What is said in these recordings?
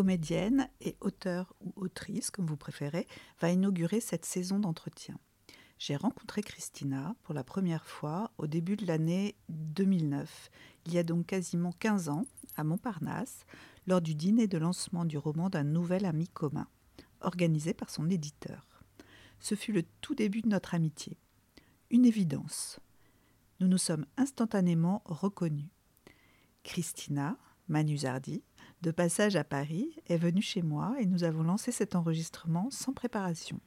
comédienne et auteur ou autrice, comme vous préférez, va inaugurer cette saison d'entretien. J'ai rencontré Christina pour la première fois au début de l'année 2009, il y a donc quasiment 15 ans, à Montparnasse, lors du dîner de lancement du roman d'un nouvel ami commun, organisé par son éditeur. Ce fut le tout début de notre amitié. Une évidence. Nous nous sommes instantanément reconnus. Christina, Manusardi, de passage à Paris, est venue chez moi et nous avons lancé cet enregistrement sans préparation.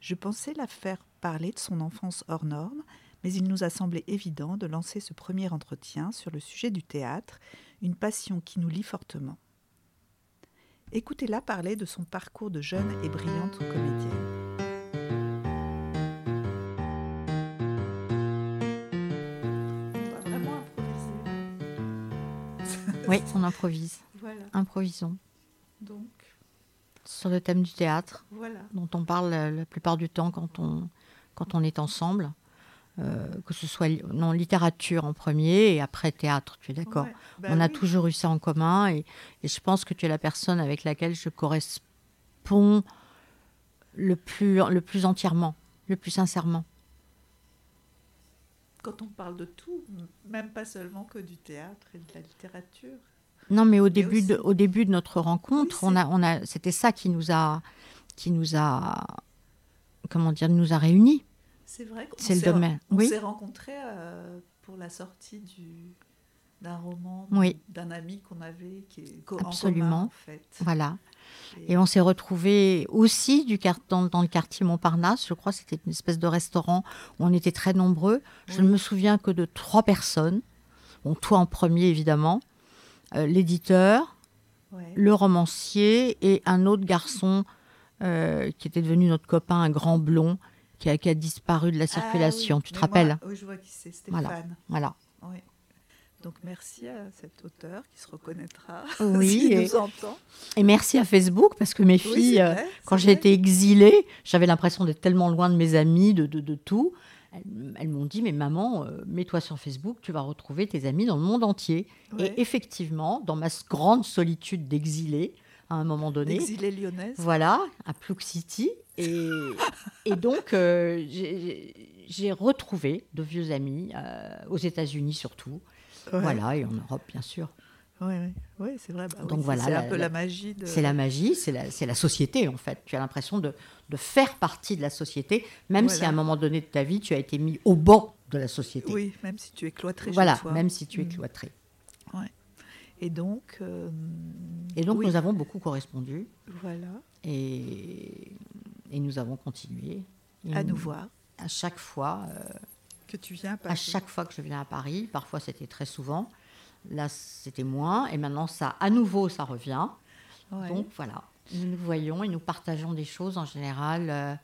Je pensais la faire parler de son enfance hors norme, mais il nous a semblé évident de lancer ce premier entretien sur le sujet du théâtre, une passion qui nous lie fortement. Écoutez-la parler de son parcours de jeune et brillante comédienne. Oui, on improvise. Voilà. Improvisons. Donc, Sur le thème du théâtre, voilà. dont on parle la plupart du temps quand on, quand on est ensemble. Euh, que ce soit non, littérature en premier et après théâtre, tu es d'accord? Ouais. Bah On a oui. toujours eu ça en commun et, et je pense que tu es la personne avec laquelle je corresponds le plus, le plus entièrement, le plus sincèrement. Quand on parle de tout, même pas seulement que du théâtre et de la littérature. Non, mais au début, de, aussi- au début de notre rencontre, Oui, on a, on a, c'était ça qui nous a, qui nous a, comment dire, nous a réunis. C'est vrai qu'on C'est le domaine. On Oui. s'est rencontrés euh, pour la sortie du d'un roman Oui. d'un ami qu'on avait qui est co- en Absolument. commun, en fait. Voilà. Et on s'est retrouvés aussi du dans, dans le quartier Montparnasse. Je crois que c'était une espèce de restaurant où on était très nombreux. Je ne me souviens que de trois personnes. Bon, toi en premier, évidemment. Euh, L'éditeur, Ouais. le romancier et un autre garçon euh, qui était devenu notre copain, un grand blond, qui a, qui a disparu de la Ah circulation. oui, Tu te mais rappelles? moi, Oui, je vois qui c'est, Stéphane. Voilà. Voilà. Oui. Donc merci à cet auteur qui se reconnaîtra Oui, nous entend. Et merci à Facebook parce que mes filles, euh, vrai, quand j'ai été exilée, j'avais l'impression d'être tellement loin de mes amis, de, de, de tout. Elles, elles m'ont dit, mais maman, euh, mets-toi sur Facebook, tu vas retrouver tes amis dans le monde entier. Ouais. Et effectivement, dans ma grande solitude d'exilée, à un moment donné, Exilée lyonnaise. voilà, à Plouc City. Et, et donc, euh, j'ai j'ai retrouvé de vieux amis, euh, aux États-Unis surtout. Ouais. Voilà, et en Europe, bien sûr. Oui, oui, oui, c'est vrai. bah Donc c'est- voilà, c'est un la- peu la- magie de. C'est la magie, c'est la, société en fait. Tu as l'impression de, de faire partie de la société, même si à un moment donné de ta vie, tu as été mis au banc de la société. Oui, même si tu es cloîtré voilà, toi. même si tu es Mm. cloîtré. Et donc. euh, Et donc oui, nous avons beaucoup correspondu Voilà, et, et nous avons continué. Et à nous voir. À chaque fois, euh, Que tu viens à chaque fois que je viens à Paris, parfois c'était très souvent, là c'était moins, et maintenant ça, à nouveau, ça revient. Ouais. Donc voilà, nous nous voyons et nous partageons des choses en général, euh,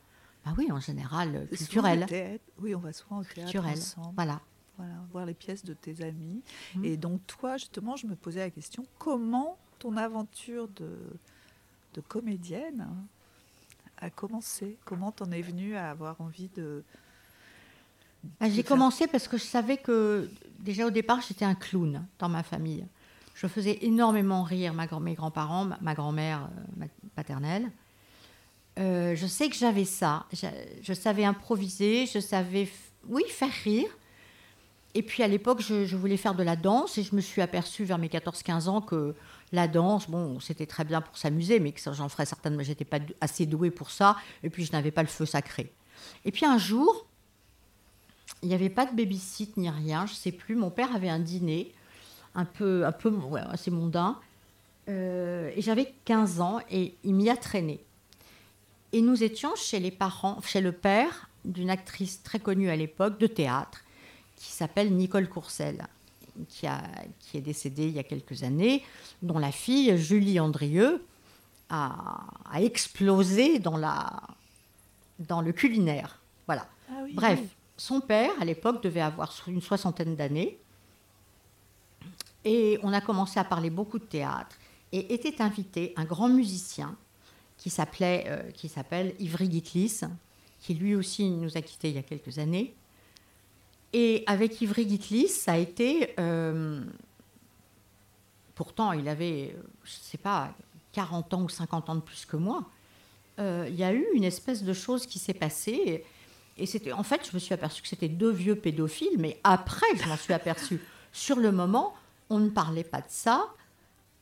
bah oui, en général euh, culturelles. théâtre. Oui, on va souvent au théâtre Culturelles. ensemble. Voilà. Voilà, voir les pièces de tes amis. Mhm. Et donc toi, justement, je me posais la question, comment ton aventure de, de comédienne a commencé? Comment t'en es venue à avoir envie de... Ah, J'ai commencé parce que je savais que déjà au départ j'étais un clown dans ma famille. Je faisais énormément rire ma mes grands-parents, ma, ma grand-mère euh, ma- paternelle. Euh, je sais que j'avais ça. Je, je savais improviser, je savais, oui, faire rire. Et puis à l'époque, je, je voulais faire de la danse et je me suis aperçue vers mes 14-15 ans que la danse, bon, c'était très bien pour s'amuser, mais que j'en ferais certainement, j'étais pas assez douée pour ça. Et puis je n'avais pas le feu sacré. Et puis un jour, il n'y avait pas de baby-sit ni rien, je sais plus. Mon père avait un dîner, un peu, un peu ouais, assez mondain. Euh, et j'avais 15 ans et il m'y a traîné. Et nous étions chez les parents, chez le père d'une actrice très connue à l'époque de théâtre, qui s'appelle Nicole Courcelles, qui, a, qui est décédée il y a quelques années, dont la fille, Julie Andrieux, a, a explosé dans, la, dans le culinaire. Voilà. Ah oui, Bref, oui. Son père, à l'époque, devait avoir une soixantaine d'années. Et on a commencé à parler beaucoup de théâtre. Et était invité un grand musicien qui s'appelait, euh, s'appelle Ivry Gitlis, qui lui aussi nous a quittés il y a quelques années. Et avec Ivry Gitlis, ça a été... euh, pourtant, il avait, je ne sais pas, 40 ans ou 50 ans de plus que moi, euh, il y a eu une espèce de chose qui s'est passée. Et, c'était, en fait, je me suis aperçue que c'était deux vieux pédophiles, mais après, je m'en suis aperçue. Sur le moment, on ne parlait pas de ça.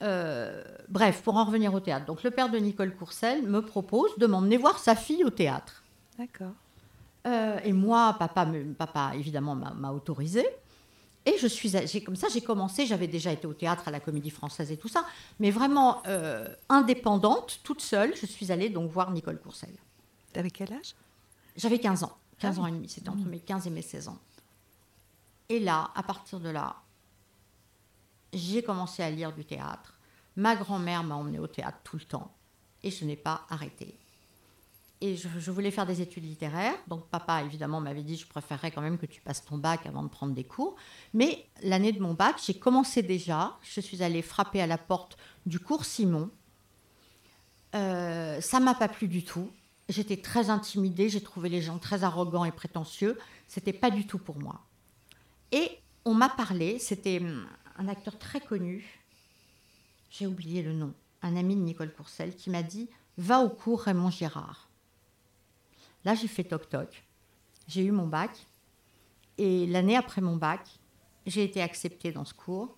Euh, bref, pour en revenir au théâtre. Donc, le père de Nicole Courcelles me propose de m'emmener voir sa fille au théâtre. D'accord. Euh, et moi, papa, me- papa évidemment, m'a, autorisé. Et je suis, j'ai, comme ça, j'ai commencé. J'avais déjà été au théâtre, à la Comédie Française et tout ça, mais vraiment euh, indépendante, toute seule. Je suis allée donc voir Nicole Courcelles. T'avais quel âge? J'avais 15 ans, 15 Ah ans et demi. C'était entre mes 15 et mes 16 ans. Et là, à partir de là, j'ai commencé à lire du théâtre. Ma grand-mère m'a emmenée au théâtre tout le temps et je n'ai pas arrêté. Et je, je voulais faire des études littéraires. Donc papa, évidemment, m'avait dit, je préférerais quand même que tu passes ton bac avant de prendre des cours. Mais l'année de mon bac, j'ai commencé déjà. Je suis allée frapper à la porte du cours Simon. Euh, ça m'a pas plu du tout. J'étais très intimidée. J'ai trouvé les gens très arrogants et prétentieux. C'était pas du tout pour moi. Et on m'a parlé. C'était hum, un acteur très connu. J'ai oublié le nom. Un ami de Nicole Courcelles qui m'a dit Va au cours Raymond Girard. Là, j'ai fait toc-toc. J'ai eu mon bac. Et l'année après mon bac, j'ai été acceptée dans ce cours.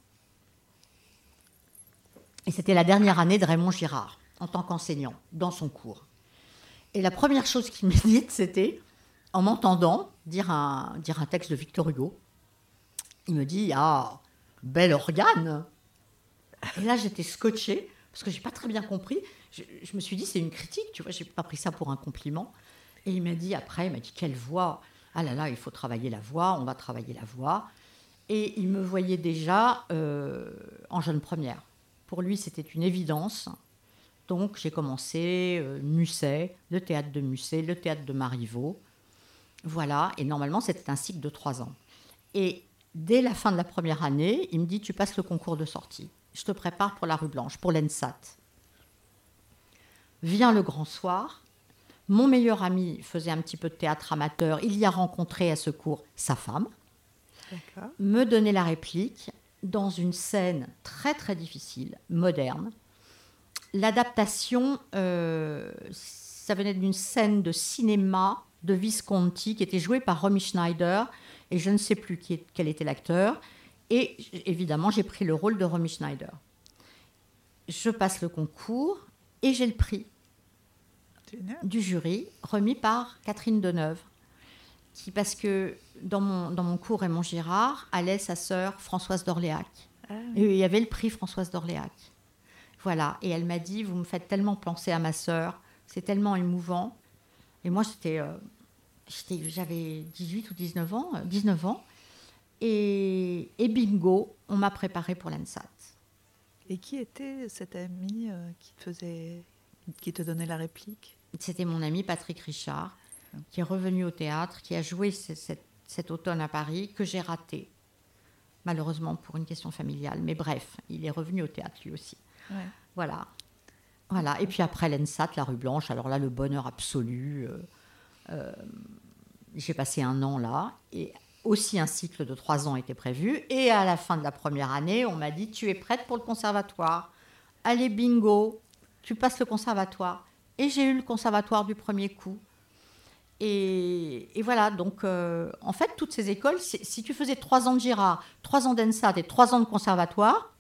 Et c'était la dernière année de Raymond Girard, en tant qu'enseignant, dans son cours. Et la première chose qu'il m'a dite, c'était, en m'entendant dire un, dire un texte de Victor Hugo, il me dit Ah, bel organe Et là, j'étais scotchée, parce que j'ai pas très bien compris. Je, je me suis dit C'est une critique, tu vois, j'ai pas pris ça pour un compliment. Et il m'a dit après, il m'a dit quelle voix Ah là là, il faut travailler la voix, on va travailler la voix. Et il me voyait déjà euh, en jeune première. Pour lui, c'était une évidence. Donc j'ai commencé euh, Musset, le théâtre de Musset, le théâtre de Marivaux. Voilà, et normalement c'était un cycle de trois ans. Et dès la fin de la première année, il me dit Tu passes le concours de sortie. Je te prépare pour la rue Blanche, pour l'ENSAT. Vient le grand soir. Mon meilleur ami faisait un petit peu de théâtre amateur. Il y a rencontré à ce cours sa femme, me donnait la réplique dans une scène très très difficile, moderne. L'adaptation, euh, ça venait d'une scène de cinéma de Visconti qui était jouée par Romy Schneider et je ne sais plus qui est- quel était l'acteur. Et évidemment, j'ai pris le rôle de Romy Schneider. Je passe le concours et j'ai le prix Génial. du jury remis par Catherine Deneuve. Qui, parce que dans mon, dans mon cours Raymond Girard allait sa sœur Françoise d'Orléac. Ah, Et il y avait le prix Françoise d'Orléac. Voilà. Et elle m'a dit Vous me faites tellement penser à ma sœur, c'est tellement émouvant. Et moi, j'étais, euh, j'avais 18 ou 19 ans. euh, 19 ans. Et, et bingo, on m'a préparé pour l'ANSAT. Et qui était cet ami euh, qui te faisait, qui te donnait la réplique? C'était mon ami Patrick Richard, qui est revenu au théâtre, qui a joué ce- cet, cet automne à Paris, que j'ai raté, malheureusement pour une question familiale. Mais bref, il est revenu au théâtre lui aussi. Voilà. Voilà. Et puis après l'ENSAT, la rue Blanche, alors là, le bonheur absolu. euh, euh, j'ai passé un an là, et aussi un cycle de trois ans était prévu. Et à la fin de la première année, on m'a dit Tu es prête pour le conservatoire Allez, bingo, tu passes le conservatoire. Et j'ai eu le conservatoire du premier coup. Et, voilà, donc euh, en fait, toutes ces écoles, si tu faisais trois ans de Girard, trois ans d'ENSAT et trois ans de conservatoire,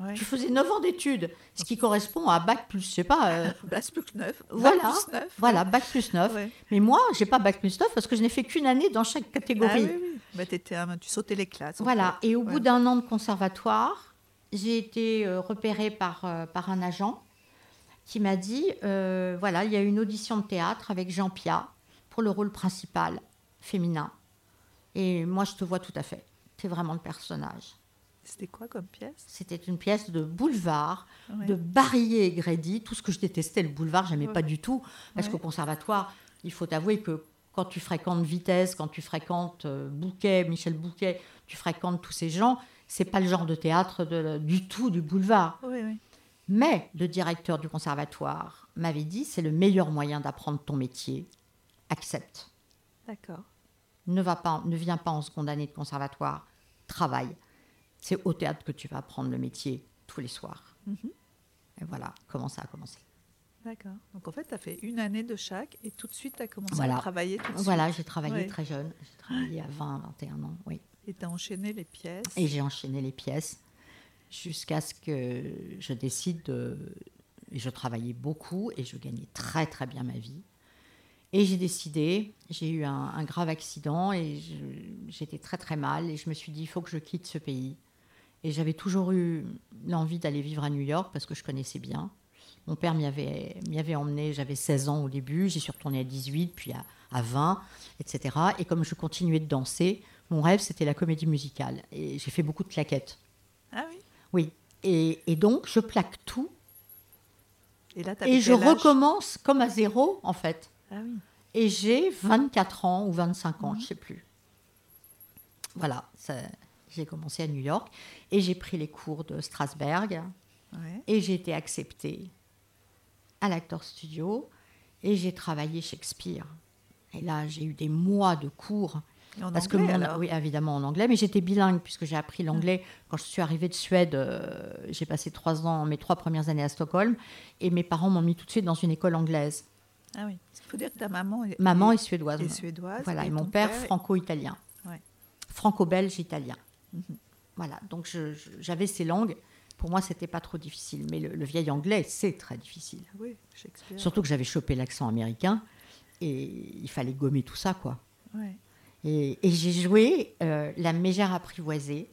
Ouais. tu faisais 9 ans d'études, ce qui correspond à bac plus, je sais pas, euh, Bac plus 9. Voilà. Plus 9. voilà, bac plus 9. Ouais. Mais moi, j'ai pas bac plus 9 parce que je n'ai fait qu'une année dans chaque Ah catégorie. oui, oui. Bah, t'étais un- tu sautais les classes. Voilà, fait. et au Ouais. bout d'un an de conservatoire, j'ai été euh, repérée par, euh, par un agent qui m'a dit, voilà, il y a une audition de théâtre avec Jean Pia pour le rôle principal féminin. Et moi, je te vois tout à fait. C'est vraiment le personnage. C'était quoi comme pièce? C'était une pièce de boulevard, Ouais. de Barillet et Grédy, tout ce que je détestais, le boulevard, j'aimais Ouais. pas du tout. Parce Ouais. qu'au conservatoire, il faut avouer que quand tu fréquentes Vitesse, quand tu fréquentes euh, Bouquet, Michel Bouquet, tu fréquentes tous ces gens, c'est pas le genre de théâtre de- du tout du boulevard. Mais le directeur du conservatoire m'avait dit c'est le meilleur moyen d'apprendre ton métier. Accepte. D'accord. Ne, va pas, ne viens pas en seconde année de conservatoire. Travaille. C'est au théâtre que tu vas apprendre le métier tous les soirs. Mhm. Et voilà comment ça a commencé. D'accord. Donc en fait, tu as fait une année de chaque et tout de suite, tu as commencé Voilà. à travailler tout de suite. Voilà, j'ai travaillé Ouais. très jeune. J'ai travaillé à 20, 21 ans, oui. Et tu as enchaîné les pièces. Et j'ai enchaîné les pièces jusqu'à ce que je décide de... Et je travaillais beaucoup et je gagnais très très bien ma vie. Et j'ai décidé, j'ai eu un, un grave accident et j'étais très très mal et je me suis dit, il faut que je quitte ce pays. Et j'avais toujours eu l'envie d'aller vivre à New York parce que je connaissais bien. Mon père m'y avait, m'y avait emmené, j'avais 16 ans au début, j'y suis retournée à 18, puis à, à 20, etc. Et comme je continuais de danser, mon rêve c'était la comédie musicale. Et j'ai fait beaucoup de claquettes. Ah oui? Oui. Et, et donc je plaque tout Et là, et je recommence comme à zéro en fait. Ah oui. Et j'ai 24 ans ou 25 ans, Mhm. je sais plus. Voilà, ça- j'ai commencé à New York et j'ai pris les cours de Strasberg Ouais. et j'ai été acceptée à l'Actor Studio et j'ai travaillé Shakespeare. Et là, j'ai eu des mois de cours en parce anglais, que mon, alors oui, évidemment en anglais, mais j'étais bilingue puisque j'ai appris l'anglais quand je suis arrivée de Suède. euh, j'ai passé trois ans, mes trois premières années à Stockholm, et mes parents m'ont mis tout de suite dans une école anglaise. Ah oui. Il faut dire que ta maman est, Maman est, suédoise. est suédoise. Voilà, et, mon père, franco-italien. Ouais. Franco-belge italien. Mhm. Voilà, donc j'avais ces langues. Pour moi, c'était pas trop difficile. Mais le, le vieil anglais, c'est très difficile. Oui. Surtout que j'avais chopé l'accent américain et il fallait gommer tout ça, quoi. Ouais. Et, et j'ai joué euh, la mégère apprivoisée.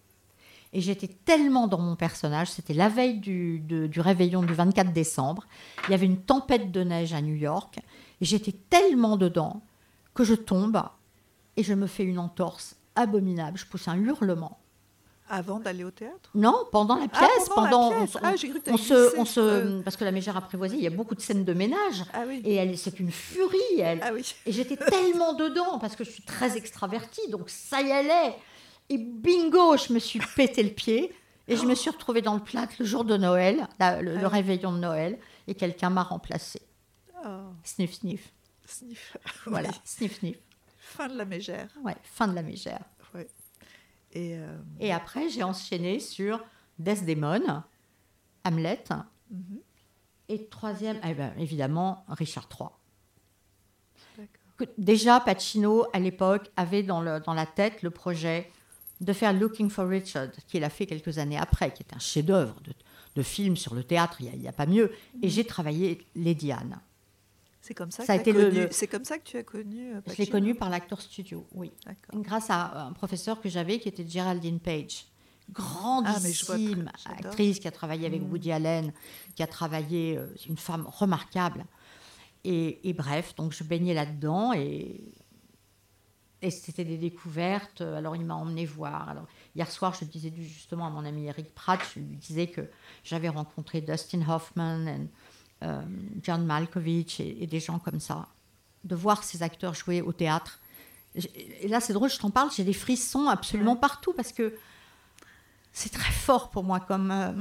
Et j'étais tellement dans mon personnage. C'était la veille du, de- du réveillon du 24 décembre. Il y avait une tempête de neige à New York. Et j'étais tellement dedans que je tombe et je me fais une entorse abominable. Je pousse un hurlement. Avant d'aller au théâtre? Non, pendant la Ah, pièce. pendant la on- pièce. on- Ah, j'ai cru que on se, on se, Euh. parce que la mégère apprivoisée, il y a beaucoup de scènes de ménage. Ah oui. Et elle, c'est une furie. Elle, Ah oui. et j'étais tellement dedans parce que je suis très extravertie, donc ça y allait. Et bingo, je me suis pété le pied et je me suis retrouvée dans le plâtre le jour de Noël, la- le, le Ah. réveillon de Noël, et quelqu'un m'a remplacée. Oh, Sniff, sniff. sniff. Voilà, Oui. sniff, sniff. Fin de la mégère. Ouais, fin de la mégère. Et euh, Et après, j'ai enchaîné sur Desdemone, Hamlet, mhm, et troisième, eh ben, évidemment, Richard III. déjà Pacino à l'époque avait dans, le- dans la tête le projet de faire Looking for Richard, qu'il a fait quelques années après, qui est un chef-d'œuvre de, de film sur le théâtre, il n'y a, pas mieux. Et j'ai travaillé Lady Anne. C'est comme ça. Ça que le- C'est comme ça que tu as connu. euh, Je l'ai Pacino connu par l'acteur studio, oui. Grâce à un professeur que j'avais qui était Geraldine Page. Ah, Grandissime j'adore. actrice qui a travaillé avec Mm. Woody Allen, qui a travaillé, euh, une femme remarquable. Et, et bref, donc je baignais là-dedans et, et c'était des découvertes. Alors il m'a emmené voir. Alors hier soir, je disais justement à mon ami Eric Pratt, je lui disais que j'avais rencontré Dustin Hoffman, euh, John Malkovich et, et des gens comme ça. De voir ces acteurs jouer au théâtre. Et là, c'est drôle, je t'en parle, j'ai des frissons absolument Ouais. partout parce que c'est très fort pour moi comme, euh,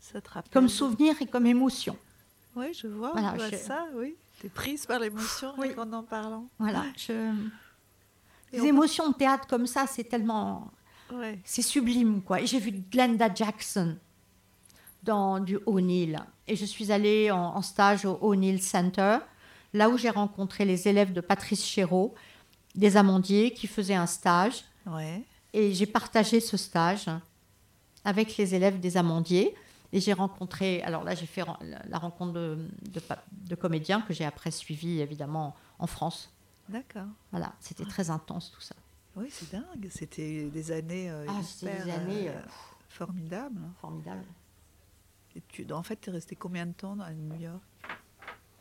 Ça te rappelle comme souvenir et comme émotion. Oui, je vois, Voilà, je vois je- ça, oui. T'es prise par l'émotion Oui. qu'en en parlant. Voilà, je... Les on- émotions de théâtre comme ça, c'est tellement, Ouais. c'est sublime quoi. Et j'ai vu Glenda Jackson dans du O'Neill et je suis allée en, en stage au O'Neill Center, là où j'ai rencontré les élèves de Patrice Chéreau, des Amandiers qui faisaient un stage Ouais. et j'ai partagé ce stage avec les élèves des Amandiers. Et j'ai rencontré, alors là j'ai fait la- rencontre de, de, pa- de comédiens que j'ai après suivi évidemment en France. D'accord. Voilà, c'était très intense tout ça. Oui, c'est dingue. C'était des années euh, Ah, c'était hyper des années euh, euh, formidables. formidables. Et tu, en fait, tu es resté combien de temps à New York?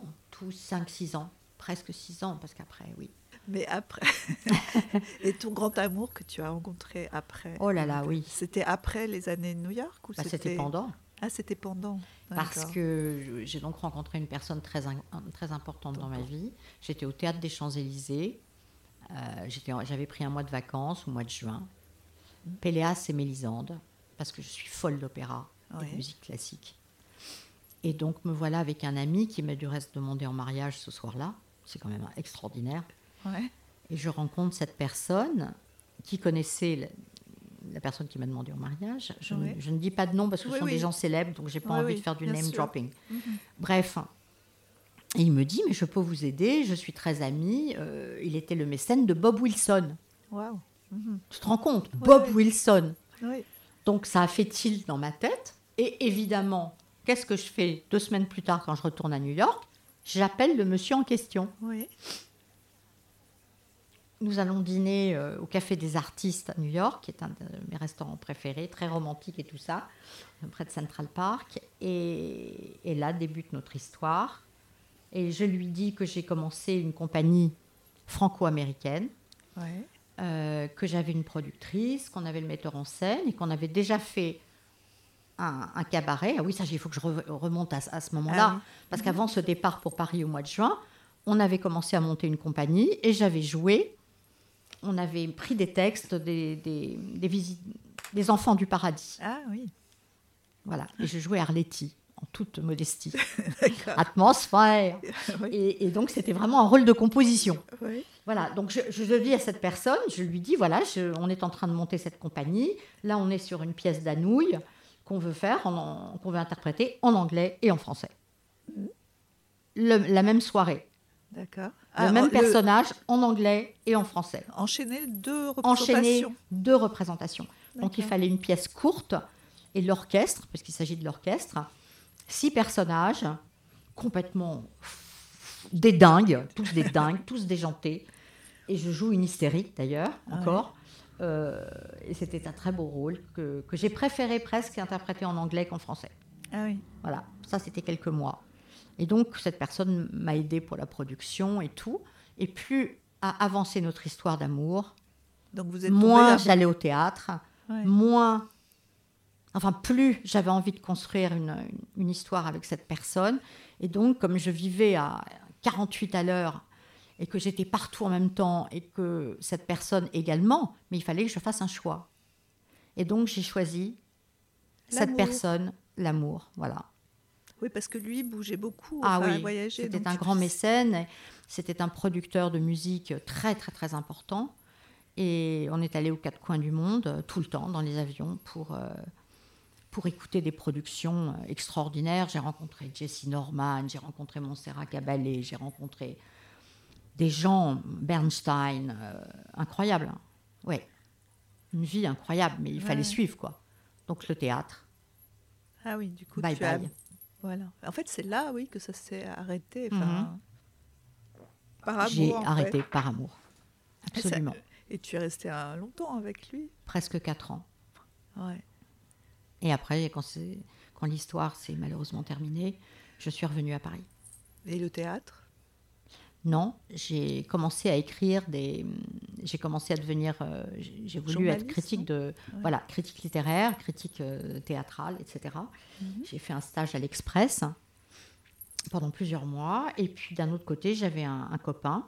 En tout 5-6 ans, presque 6 ans, parce qu'après, oui. Mais après. Et ton grand amour que tu as rencontré après Oh là là, oui. C'était après les années de New York ou Bah, c'était pendant. Ah, c'était pendant. Parce que j'ai donc rencontré une personne très, in- très importante dans ma vie. J'étais au théâtre des Champs-Élysées. Euh, J'avais pris un mois de vacances au mois de juin. Péléas et Mélisande, parce que je suis folle d'opéra et Ouais. de musique classique. Et donc me voilà avec un ami qui m'a du reste demandé en mariage ce soir-là. C'est quand même extraordinaire. Ouais. Et je rencontre cette personne qui connaissait la personne qui m'a demandé en mariage. Je, je ne dis pas de nom parce que Oui, ce sont oui. des gens célèbres, donc j'ai pas Oui, envie de faire du name sûr. dropping. Mhm. Bref. Et il me dit, mais je peux vous aider, je suis très ami. Euh, il était le mécène de Bob Wilson. Mhm. Tu te rends compte? Bob. Wilson. Donc ça a fait tilt dans ma tête. Et évidemment, qu'est-ce que je fais deux semaines plus tard quand je retourne à New York? J'appelle le monsieur en question. Oui. Nous allons dîner euh, au Café des Artistes à New York, qui est un de mes restaurants préférés, très romantique et tout ça, près de Central Park. Et, et là débute notre histoire. Et je lui dis que j'ai commencé une compagnie franco-américaine, Ouais. euh, que j'avais une productrice, qu'on avait le metteur en scène et qu'on avait déjà fait un, un cabaret. Ah oui, ça, il faut que je re- remonte à, à ce moment-là. Ah oui. Parce qu'avant ce départ pour Paris au mois de juin, on avait commencé à monter une compagnie et j'avais joué. On avait pris des textes des, des, des, visi- des enfants du paradis. Ah oui. Voilà. Et je jouais Arletty, en toute modestie. Atmosphère. Oui. Et, et donc, c'était vraiment un rôle de composition. Oui. Voilà, donc je, je dis à cette personne, je lui dis, voilà, je- on est en train de monter cette compagnie. Là, on est sur une pièce d'Anouilh qu'on veut faire, qu'on veut interpréter en anglais et en français. Le- la même soirée. D'accord. le Ah, même le- personnage en anglais et en français. Enchaîner deux Enchaîner représentations. deux représentations. Donc il fallait une pièce courte et l'orchestre, parce qu'il s'agit de l'orchestre, six personnages complètement des dingues, tous des dingues, tous déjantés. Et je joue une hystérique d'ailleurs, Ah encore. Euh, et c'était un très beau rôle que, que j'ai préféré presque interpréter en anglais qu'en français. Ah oui. Voilà, ça c'était quelques mois. Et donc cette personne m'a aidé pour la production et tout. Et plus à avancer notre histoire d'amour, Donc vous êtes moins j'allais au théâtre, Ouais. moins. Enfin, plus j'avais envie de construire une, une- une histoire avec cette personne. Et donc, comme je vivais à 48 à l'heure et que j'étais partout en même temps et que cette personne également, mais il fallait que je fasse un choix. Et donc, j'ai choisi cette personne, l'amour. Voilà. Oui, parce que lui bougeait beaucoup. Ah enfin, oui, voyageait. c'était un grand mécène, c'était un producteur de musique très très très important. Et on est allé aux quatre coins du monde, euh, tout le temps, dans les avions, pour, euh, pour écouter des productions euh, extraordinaires. J'ai rencontré Jesse Norman, j'ai rencontré Montserrat Caballé, j'ai rencontré des gens, Bernstein, euh, incroyable. hein. Ouais, une vie incroyable, mais il fallait suivre, quoi. Donc le théâtre, Ah oui, du coup, bye tu as- bye. Voilà. En fait, c'est là, oui, que ça s'est arrêté. Enfin, Par amour. J'ai fait. arrêté par amour. Et ça- Absolument. Et tu es resté un- longtemps avec lui? Presque quatre ans. Ouais. Et après, quand, quand l'histoire s'est malheureusement terminée, je suis revenue à Paris. Et le théâtre? Non, j'ai commencé à écrire des. J'ai commencé à devenir. euh, j'ai voulu être critique de. Ouais. Voilà, critique littéraire, critique euh, théâtrale, etc. Mhm. J'ai fait un stage à l'Express pendant plusieurs mois. Et puis d'un autre côté, j'avais un, un copain,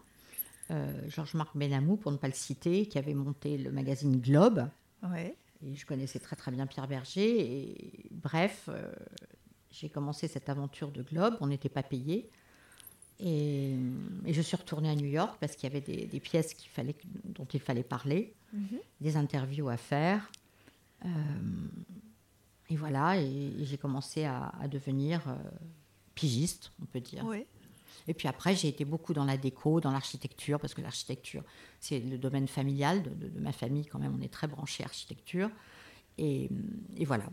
euh, Georges-Marc Benamou, pour ne pas le citer, qui avait monté le magazine Globe. Ouais. Et je connaissais très très bien Pierre Berger. Et bref, j'ai commencé cette aventure de Globe. On n'était pas payé. Et, et je suis retournée à New York parce qu'il y avait des, des pièces fallait, dont il fallait parler, Mhm. des interviews à faire. Euh, et voilà, et, et j'ai commencé à, à devenir euh, pigiste, on peut dire. Et puis après, j'ai été beaucoup dans la déco, dans l'architecture, parce que l'architecture, c'est le domaine familial de, de- de ma famille quand même. On est très branché architecture. Et, et voilà.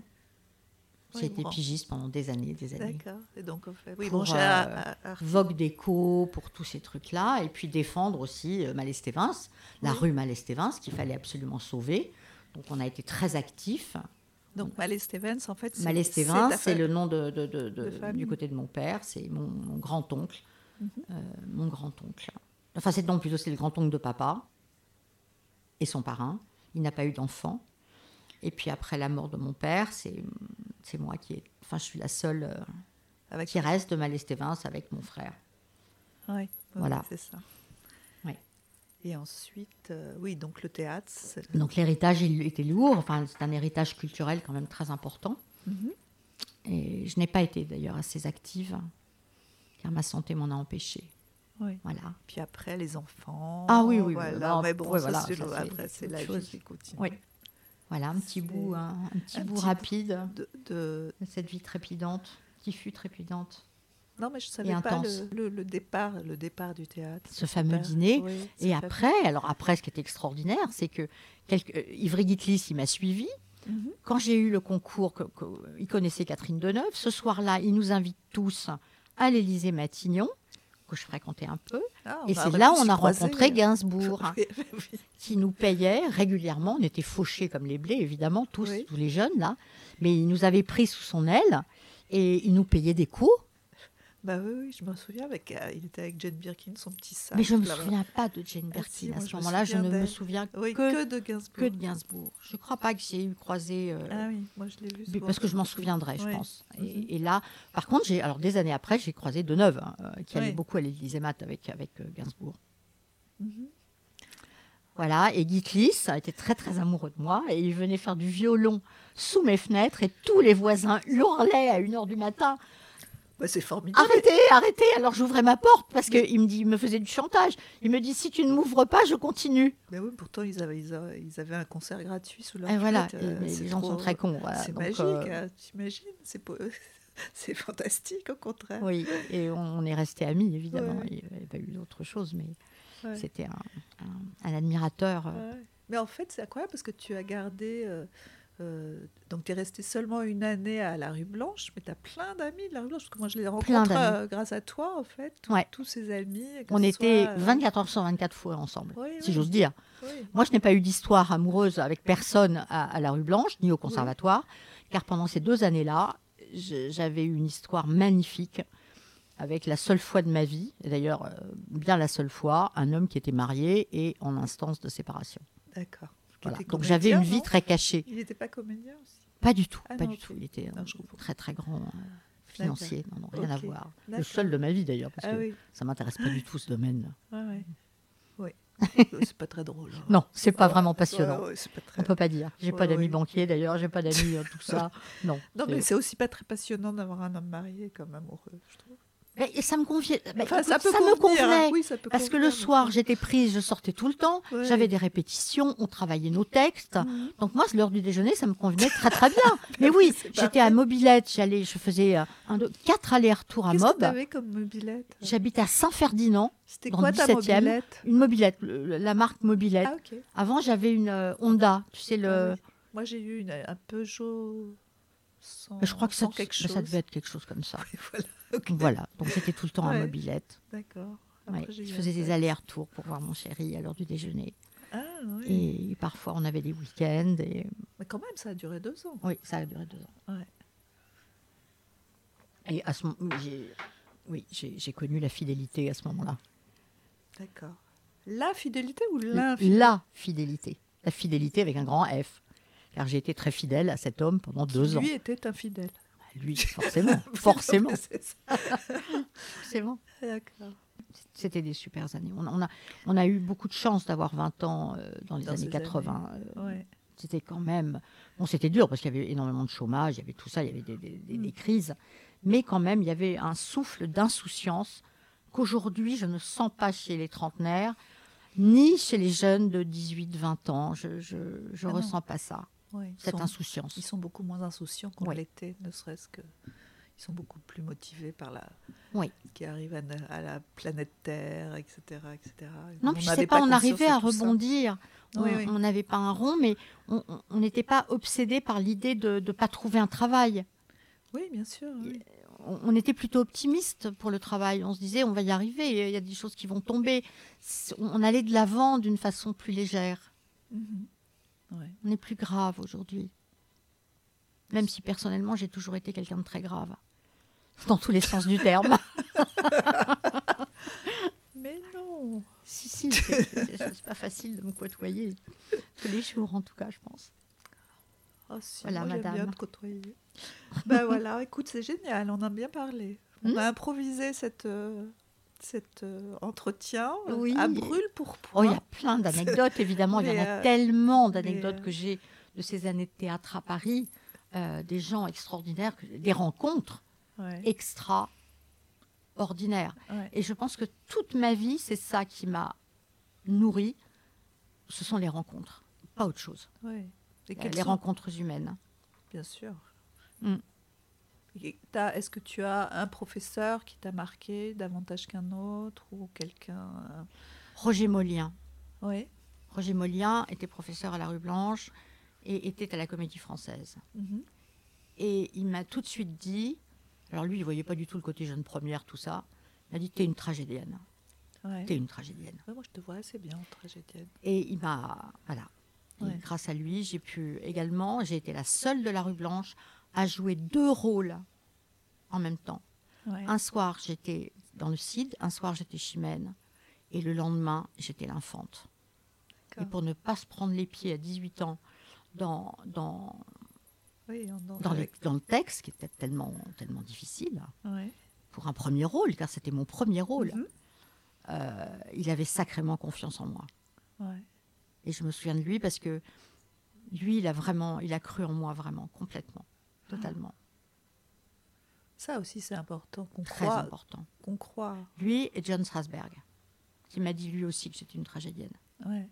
J'ai Oui, été bon. pigiste pendant des années, des années. D'accord. Et donc, en fait, oui, Pour, bon, euh, à- à- à- Vogue déco, pour tous ces trucs-là. Et puis défendre aussi euh, Malestévins, la Oui. rue Malestévins, qu'il fallait absolument sauver. Donc on a été très actifs. Donc, Malé Stevens, en fait, c'est Malestévins, c'est le nom de, de- de- de- du côté de mon père, c'est mon, mon grand-oncle. Mhm. Euh, mon grand-oncle. Enfin, c'est non, plutôt c'est le grand-oncle de papa et son parrain. Il n'a pas eu d'enfant. Et puis après la mort de mon père, c'est c'est moi qui est, enfin, je suis la seule euh, avec qui reste de Malestévins avec mon frère. Ouais, Voilà. c'est ça. Et ensuite, euh, oui, donc le théâtre. Donc l'héritage il était lourd. Enfin, c'est un héritage culturel quand même très important. Mhm. Et je n'ai pas été d'ailleurs assez active car ma santé m'en a empêché. Oui. Voilà. Puis après, les enfants. Ah oui, oui, oui, Voilà. Mais bon, ça, voilà, c'est la chose. vie qui continue. Oui. Voilà, un petit bout, un, un petit un bout petit- rapide de, cette vie trépidante, qui fut trépidante. Non, mais je savais pas le, le- le départ, le départ du théâtre. Ce fameux dîner. Oui, Et après, alors après, ce qui était extraordinaire, c'est que quelques, euh, Ivry Guitlis, il m'a suivi. Mhm. Quand j'ai eu le concours, que- que- il connaissait Catherine Deneuve. Ce soir-là, il nous invite tous à l'Élysée Matignon, que je fréquentais un peu. Ah, Et bah, c'est là où on a rencontré Gainsbourg, Oui, oui. qui nous payait régulièrement. On était fauchés comme les blés, évidemment, tous, Oui. tous les jeunes là. Mais il nous avait pris sous son aile et il nous payait des cours. Bah oui, oui, je me souviens. Avec, euh, il était avec Jane Birkin, son petit sac. Mais je ne me souviens pas de Jane Ah, si, Birkin à ce moment-là. Je ne me souviens Oui, que, que de Gainsbourg. que de Gainsbourg. Je ne crois pas que j'ai eu croisé. euh, Ah oui, moi je l'ai vu. Souvent. parce que je m'en souviendrai, je Oui. pense. Et, Mhm. et là, par contre, j'ai alors des années après, j'ai croisé Deneuve, hein, euh, qui allait beaucoup à l'Élysée Mat avec avec euh, Gainsbourg. Mhm. Voilà, et Guy Clis était très très amoureux de moi et il venait faire du violon sous mes fenêtres et tous les voisins hurlaient à 1h du matin Bah, c'est formidable. Arrêtez, arrêtez Alors j'ouvrais ma porte parce qu'il me, dit, il me faisait du chantage. Il me dit si tu ne m'ouvres pas, je continue. Mais oui, pourtant ils avaient, ils avaient, ils avaient un concert gratuit sous leur Et voilà, et- euh, les gens sont très cons. voilà. C'est magique, euh, hein, t'imagines C'est fantastique au contraire. Oui, et on, est resté amis, évidemment. Ouais. Il n'y avait pas eu d'autre chose, mais Ouais. c'était un, un- un admirateur. euh, Ouais. Mais en fait, c'est incroyable parce que tu as gardé. euh, euh, donc, tu es resté seulement une année à la rue Blanche, mais tu as plein d'amis de la rue Blanche. Parce que moi, je les rencontre euh, grâce à toi, en fait. Ouais. Tous ces amis. On était soit, euh, 24 heures sur 24 fois ensemble, Oui, si oui. j'ose dire. oui. Moi, je n'ai pas eu d'histoire amoureuse avec personne à, à la rue Blanche, ni au conservatoire, car pendant ces deux années-là, j'avais eu une histoire magnifique avec la seule fois de ma vie, d'ailleurs bien la seule fois, un homme qui était marié et en instance de séparation. D'accord. Voilà. Donc j'avais une vie très cachée. Il n'était pas comédien aussi? Pas du tout, Ah pas non, du tout. Il était Non, un comprends. très très grand euh, financier, non, non, rien à voir. Le seul de ma vie d'ailleurs, parce Ah que oui, ça m'intéresse pas du tout ce domaine. ouais, ouais. Oui. c'est pas très drôle. hein. Non, c'est pas Ouais, vraiment ouais, passionnant. ouais, pas très- On peut pas dire. J'ai Ouais, pas d'amis ouais. banquiers d'ailleurs, j'ai pas d'amis euh, tout ça. Non. Non, mais c'est aussi pas très passionnant d'avoir un homme marié comme amoureux, je trouve. Mais ça me conviait. mais Enfin, écoute, peut me hein. convenait. Oui, ça peut Parce que le soir, j'étais prise, je sortais tout le temps. Ouais. J'avais des répétitions, on travaillait nos textes. Mhm. Donc moi, l'heure du déjeuner, ça me convenait très très bien. Mais oui, j'étais à. Mobilette, j'allais, je faisais euh, un, deux, quatre allers-retours à Qu'est-ce que Mob. t'avais comme mobilette J'habitais à Saint-Ferdinand, C'était quoi le ta 17e? mobilette? Une mobilette, le- la marque Mobilette. Ah, ok. Avant, j'avais une euh, Honda, tu sais, le... Ah. Moi, j'ai eu une, un Peugeot sans, je crois que ça, ça devait être quelque chose comme ça. Et voilà, Voilà, donc j'étais tout le temps à Ouais. Mobilette. D'accord. Ouais, Je faisais des allers-retours pour voir mon chéri à l'heure du déjeuner. Ah, oui. Et parfois, on avait des week-ends. Et... Mais quand même, ça a duré deux ans. Oui, ça a duré deux ans. Ouais. Et à ce moment, j'ai, oui, j'ai, j'ai connu la fidélité à ce moment-là. D'accord. La fidélité ou l'infidélité La fidélité. La fidélité avec un grand F. Car j'ai été très fidèle à cet homme pendant deux ans. Lui était infidèle. Lui, forcément. forcément. C'est ça. forcément. D'accord. C'était des super années. On, on a, on a eu beaucoup de chance d'avoir 20 ans euh, dans les Dans années ces 80. euh, Ouais. c'était quand même. Bon, c'était dur parce qu'il y avait énormément de chômage, il y avait tout ça, il y avait des, des- des- Mm. des crises. Mais quand même, il y avait un souffle d'insouciance qu'aujourd'hui, je ne sens pas chez les trentenaires, ni chez les jeunes de 18-20 ans. Je ne Ah non. ressens pas ça, Cette sont- insouciance. Ils sont beaucoup moins insouciants qu'on Ouais. l'était, ne serait-ce que. Ils sont beaucoup plus motivés par la. Oui. qui arrive à, la planète Terre, etc. etc. Non, On je n'avait sais pas, on arrivait à rebondir. On Oui, oui. on n'avait pas un rond, mais on n'était pas obsédé par l'idée de ne pas trouver un travail. Oui, bien sûr. oui. on était plutôt optimiste pour le travail. On se disait, on va y arriver, il y a des choses qui vont tomber. On allait de l'avant d'une façon plus légère. Mhm. Ouais. On est plus grave aujourd'hui. Même si personnellement, j'ai toujours été quelqu'un de très grave. Dans tous les sens du terme. Mais non si, si, c'est pas facile de me côtoyer. Tous les jours, en tout cas, je pense. Oh, si, Voilà, moi, j'aime bien madame. te côtoyer. ben voilà, écoute, c'est génial, on a bien parlé. On Hmm a improvisé cette, euh, cet euh, entretien Oui. à brûle pour Oh, il y a plein d'anecdotes, évidemment. Il y en a euh, tellement d'anecdotes mais, euh, que j'ai de ces années de théâtre à Paris. euh, des gens extraordinaires, que- des rencontres Ouais, extraordinaires. ouais. Et je pense que toute ma vie, c'est ça qui m'a nourri. Ce sont les rencontres, pas autre chose. Ouais. Et les sont- rencontres humaines. Bien sûr. Mm. Est-ce que tu as un professeur qui t'a marqué davantage qu'un autre ou quelqu'un euh, Roger Molien. Oui. Roger Molien était professeur à la rue Blanche et était à la Comédie Française. Mhm. Et il m'a tout de suite dit, alors lui, il voyait pas du tout le côté jeune première, tout ça. Il m'a dit, t'es une tragédienne. Ouais. T'es une tragédienne. Ouais, moi, je te vois assez bien en tragédienne. Et il m'a, voilà. Et grâce à lui, j'ai pu également, j'ai été la seule de la rue Blanche à jouer deux rôles en même temps. Ouais. Un soir, j'étais dans le Cid, un soir, j'étais Chimène, et le lendemain, j'étais l'infante. Et pour ne pas se prendre les pieds à 18 ans dans, dans, Oui, en- dans, le texte, qui était tellement, tellement difficile, Ouais. pour un premier rôle, car c'était mon premier rôle, Mhm. euh, il avait sacrément confiance en moi. Ouais. Et je me souviens de lui parce que lui, il a vraiment, il a cru en moi vraiment, complètement, totalement. Ça aussi, c'est important qu'on Très croit. important. Qu'on croit. Lui et John Strasberg, qui m'a dit lui aussi que j'étais une tragédienne. Ouais.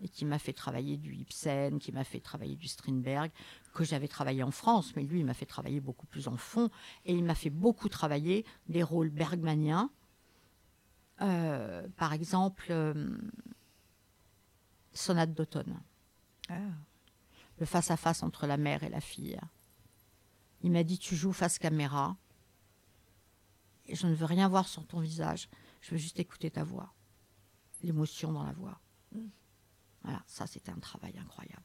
Et qui m'a fait travailler du Ibsen, qui m'a fait travailler du Strindberg, que j'avais travaillé en France, mais lui, il m'a fait travailler beaucoup plus en fond. Et il m'a fait beaucoup travailler des rôles bergmaniens. Euh, par exemple, euh, Sonate d'automne. Ah. le face-à-face entre la mère et la fille. Il m'a dit, tu joues face caméra. Et je ne veux rien voir sur ton visage. Je veux juste écouter ta voix. L'émotion dans la voix. Voilà, ça c'était un travail incroyable.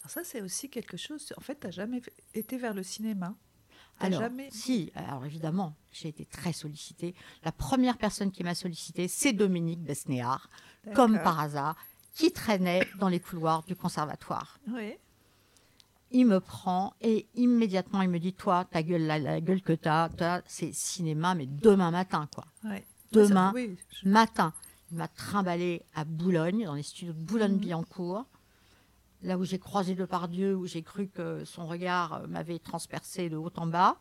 Alors ça, c'est aussi quelque chose. En fait, tu n'as jamais été vers le cinéma? Alors, jamais. si, alors évidemment, j'ai été très sollicitée. La première personne qui m'a sollicitée, c'est Dominique Besnéard, comme par hasard, qui traînait dans les couloirs du conservatoire. Oui. Il me prend et immédiatement il me dit toi ta gueule la, la gueule que t'as t'as, c'est cinéma mais demain matin quoi Ouais. Demain. Ça, oui. je- matin il m'a trimballé à Boulogne dans les studios de Boulogne-Billancourt là où j'ai croisé Depardieu où j'ai cru que son regard euh, m'avait transpercé de haut en bas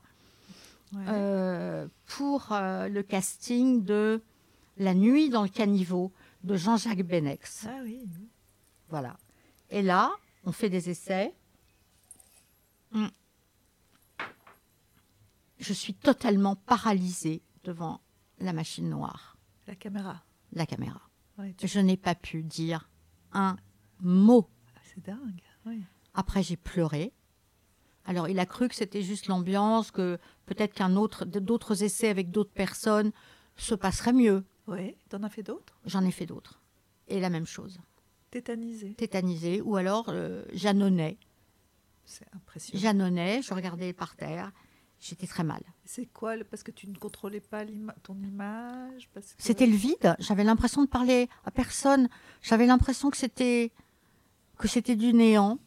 Ouais. euh, pour euh, le casting de La nuit dans le caniveau de Jean-Jacques Benex Ah oui. Voilà. Et là, on fait des essais. Mm. Je suis totalement paralysée devant la machine noire, La caméra. la caméra. Ouais, tu- Je n'ai pas pu dire un mot. Ah, C'est dingue. Après, j'ai pleuré. Alors, il a cru que c'était juste l'ambiance, que peut-être qu'un autre, d'autres essais avec d'autres personnes se passeraient mieux. Oui. T'en as fait d'autres? J'en ai fait d'autres. Et la même chose. Tétanisé. Tétanisée, ou alors euh, j'annonnais. C'est impressionnant. J'annonnais, je regardais par terre. J'étais très mal. C'est quoi le- Parce que tu ne contrôlais pas ton image que... C'était le vide. J'avais l'impression de parler à personne. J'avais l'impression que c'était que c'était du néant.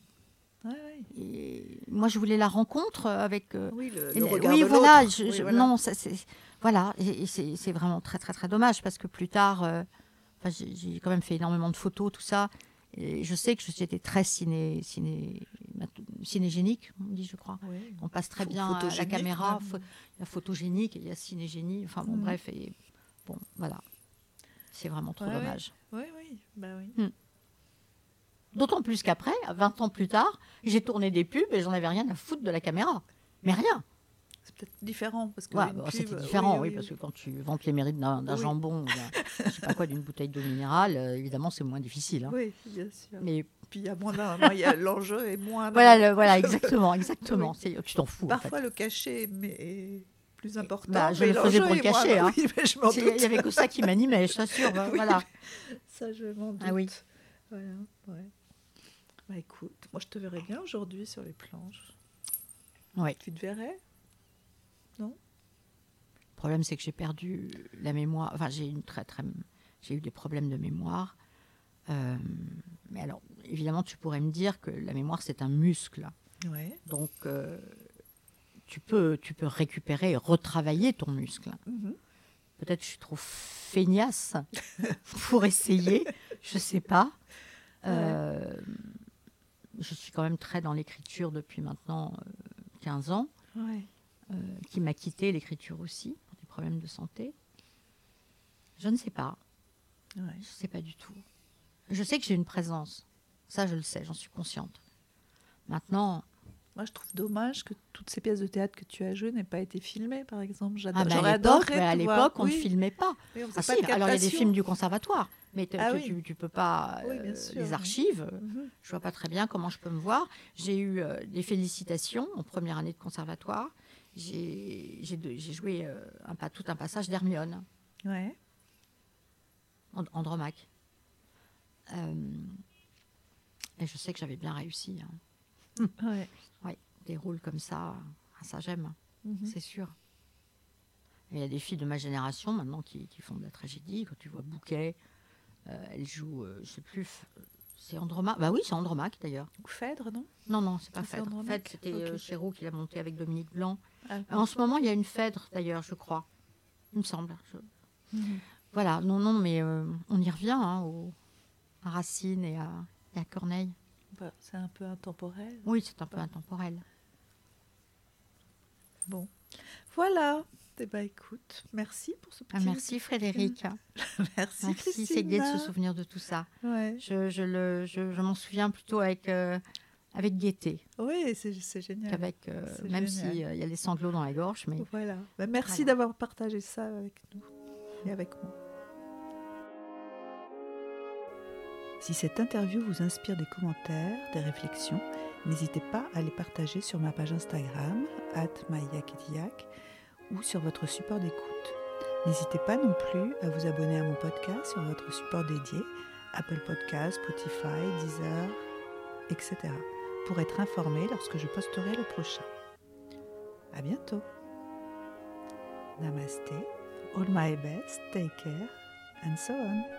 Ouais, ouais. Et moi, je voulais la rencontre avec. euh, Oui, le, le regard oui, de voilà, l'autre. je- Oui, je- voilà. Non, ça, voilà. Et, et c'est vraiment très très très dommage parce que plus tard, euh, j'ai quand même fait énormément de photos, tout ça. Et je sais que j'étais très ciné, ciné, cinégénique, on dit, je crois. On passe très bien à la caméra. même. Il y a photogénique et il y a cinégénie. Enfin bon, Mhm. bref. Et bon, voilà. C'est vraiment trop Ouais, dommage. Oui, oui. Bah oui. D'autant plus qu'après, 20 ans plus tard, j'ai tourné des pubs et j'en avais rien à foutre de la caméra. Mais rien. C'est peut-être différent parce que Ouais, pub, C'était euh, différent, oui, parce que quand tu vantes les mérites d'un Oui. jambon je sais pas quoi, d'une bouteille d'eau minérale, euh, évidemment, c'est moins difficile. hein. Oui, bien sûr. Mais Puis il y a moins d'un, moi, il y a l'enjeu est moins. voilà, le- voilà, exactement, exactement. Oui. Tu t'en fous. en fait. Parfois le cachet mais est plus important. bah, je mais le faisais pour le cacher, hein. Oui. Il y avait que ça qui m'animait, je t'assure. bah, Oui. Voilà. Ça, je m'en doute. Ah oui. Voilà, ouais. Bah écoute, moi je te verrais bien aujourd'hui sur les planches. Ouais. Tu te verrais? Le problème, c'est que j'ai perdu la mémoire. Enfin, j'ai une très, très, j'ai eu des problèmes de mémoire. Euh, mais alors, évidemment, tu pourrais me dire que la mémoire, c'est un muscle. Ouais. Donc, euh, tu peux, tu peux récupérer et retravailler ton muscle. Mhm. Peut-être que je suis trop feignasse pour essayer, je sais pas. Euh, je suis quand même très dans l'écriture depuis maintenant euh, 15 ans, Ouais. Euh, qui m'a quitté l'écriture aussi pour des problèmes de santé. Je ne sais pas, Ouais. je ne sais pas du tout. Je sais que j'ai une présence, ça je le sais, j'en suis consciente. Maintenant, Moi, je trouve dommage que toutes ces pièces de théâtre que tu as jouées n'aient pas été filmées, par exemple. ah, J'adore. à l'époque, adoré mais à l'époque, on ne filmait pas. oui, on faisait Ah pas si, alors il y a des films du conservatoire, mais Ah tu, oui. tu, tu peux pas euh, les archives. Mhm. Je vois pas très bien comment je peux me voir. J'ai eu euh, des félicitations en première année de conservatoire. J'ai joué euh, un, tout un passage d'Hermione, Ouais. And- Andromaque. Euh, et je sais que j'avais bien réussi. hein. Ouais. Ouais, des rôles comme ça, ah, ça j'aime, Mhm. c'est sûr. Il y a des filles de ma génération maintenant qui, qui font de la tragédie. Quand tu vois Bouquet, euh, elle joue, euh, je sais plus, c'est Andromaque. Bah oui, c'est Andromaque d'ailleurs. Ou Phèdre, non? Non, non, c'est pas Ah, Phèdre. Phèdre, c'était Ok. euh, Chéreau qui l'a monté avec Dominique Blanc. En ce moment, il y a une Phèdre d'ailleurs, je crois. Il me semble. Je- Mhm. Voilà, non, non, mais euh, on y revient hein, au- à Racine et à, et à Corneille. Bah, c'est un peu intemporel. Oui, c'est un peu intemporel. Bon. Voilà. Eh ben, écoute, merci pour ce petit. Ah, merci Frédéric. Merci, Merci, c'est gai de se souvenir de tout ça. Ouais. Je, je le, je, je m'en souviens plutôt avec, euh, avec gaieté, Oui, c'est génial. qu'avec, euh, même s'il y a les sanglots dans la gorge. Mais Voilà. Bah, merci Voilà. d'avoir partagé ça avec nous et avec moi. Si cette interview vous inspire des commentaires, des réflexions, n'hésitez pas à les partager sur ma page Instagram, @maïakediak, ou sur votre support d'écoute. N'hésitez pas non plus à vous abonner à mon podcast sur votre support dédié, Apple Podcasts, Spotify, Deezer, etc., pour être informé lorsque je posterai le prochain. À bientôt. Namaste, all my best, take care, and so on.